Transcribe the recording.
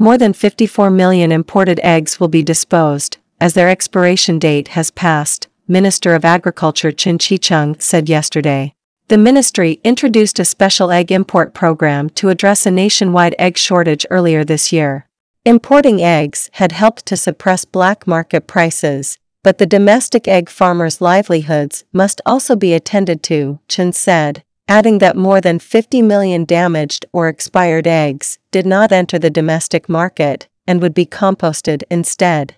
More than 54 million imported eggs will be disposed, as their expiration date has passed, Minister of Agriculture Chen Chi-chung said yesterday. The ministry introduced a special egg import program to address a nationwide egg shortage earlier this year. Importing eggs had helped to suppress black market prices, but the domestic egg farmers' livelihoods must also be attended to, Chen said, adding that more than 50 million damaged or expired eggs did not enter the domestic market and would be composted instead.